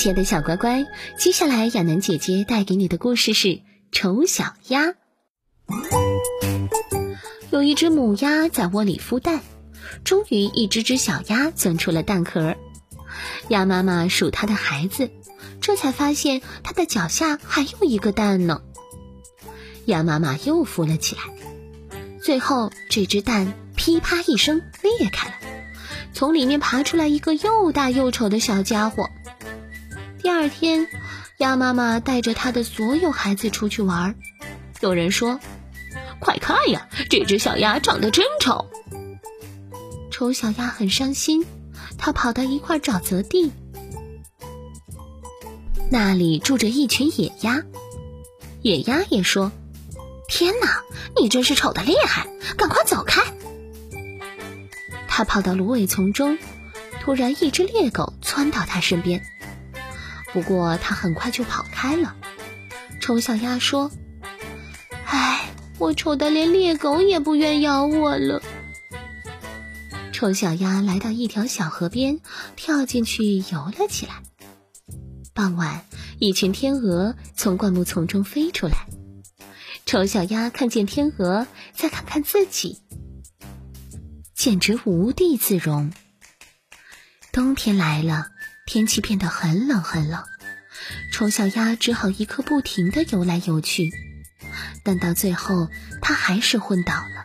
亲爱的小乖乖，接下来亚楠姐姐带给你的故事是。丑小鸭，有一只母鸭在窝里孵蛋，终于一只只小鸭钻出了蛋壳。鸭妈妈数它的孩子，这才发现它的脚下还有一个蛋呢。鸭妈妈又孵了起来，最后这只蛋噼啪一声裂开了，从里面爬出来一个又大又丑的小家伙。第二天。鸭妈妈带着它的所有孩子出去玩，有人说：“快看呀，这只小鸭长得真丑。”丑小鸭很伤心，它跑到一块沼泽地，那里住着一群野鸭。野鸭也说：“天哪，你真是丑的厉害，赶快走开！”它跑到芦苇丛中，突然一只猎狗窜到它身边。不过他很快就跑开了。丑小鸭说：“唉，我丑的连猎狗也不愿咬我了。”丑小鸭来到一条小河边，跳进去游了起来。傍晚，一群天鹅从灌木丛中飞出来。丑小鸭看见天鹅，再看看自己，简直无地自容。冬天来了。天气变得很冷很冷，丑小鸭只好一刻不停的游来游去，但到最后，它还是昏倒了。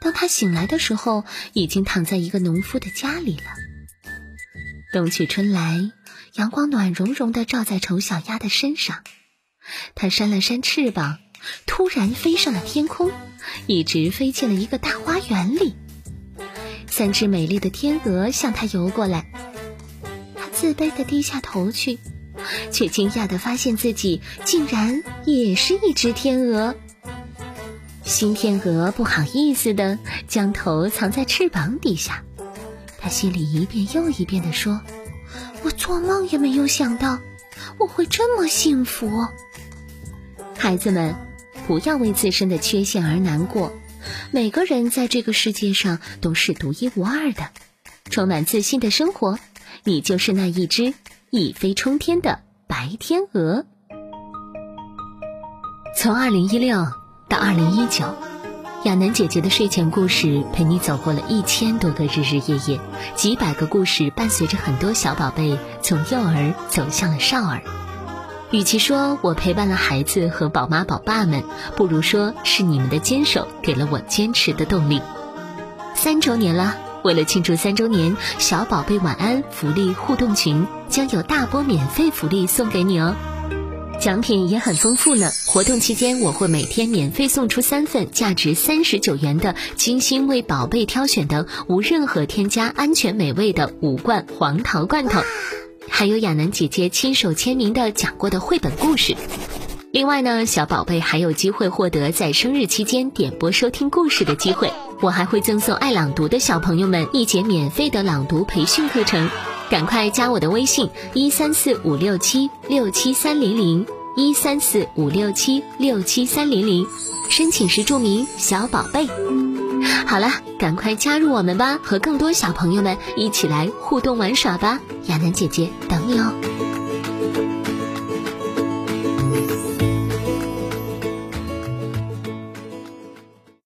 当他醒来的时候，已经躺在一个农夫的家里了。冬去春来，阳光暖融融的照在丑小鸭的身上，它扇了扇翅膀，突然飞上了天空，一直飞进了一个大花园里。三只美丽的天鹅向它游过来。自卑的低下头去，却惊讶的发现自己竟然也是一只天鹅。新天鹅不好意思的将头藏在翅膀底下，他心里一遍又一遍的说：“我做梦也没有想到我会这么幸福。”孩子们，不要为自身的缺陷而难过，每个人在这个世界上都是独一无二的，充满自信的生活。你就是那一只一飞冲天的白天鹅。从二零一六到二零一九，亚楠姐姐的睡前故事陪你走过了一千多个日日夜夜，几百个故事伴随着很多小宝贝从幼儿走向了少儿。与其说我陪伴了孩子和宝妈宝爸们，不如说是你们的坚守给了我坚持的动力。三周年了。为了庆祝三周年，小宝贝晚安福利互动群将有大波免费福利送给你哦，奖品也很丰富呢。活动期间，我会每天免费送出三份价值三十九元的精心为宝贝挑选的无任何添加、安全美味的五罐黄桃罐头，还有亚楠姐姐亲手签名的讲过的绘本故事。另外呢，小宝贝还有机会获得在生日期间点播收听故事的机会。我还会赠送爱朗读的小朋友们一节免费的朗读培训课程。赶快加我的微信一三四五六七六七三零零一三四五六七六七三零零。申请时注明小宝贝。好了赶快加入我们吧和更多小朋友们一起来互动玩耍吧。亚楠姐姐等你哦。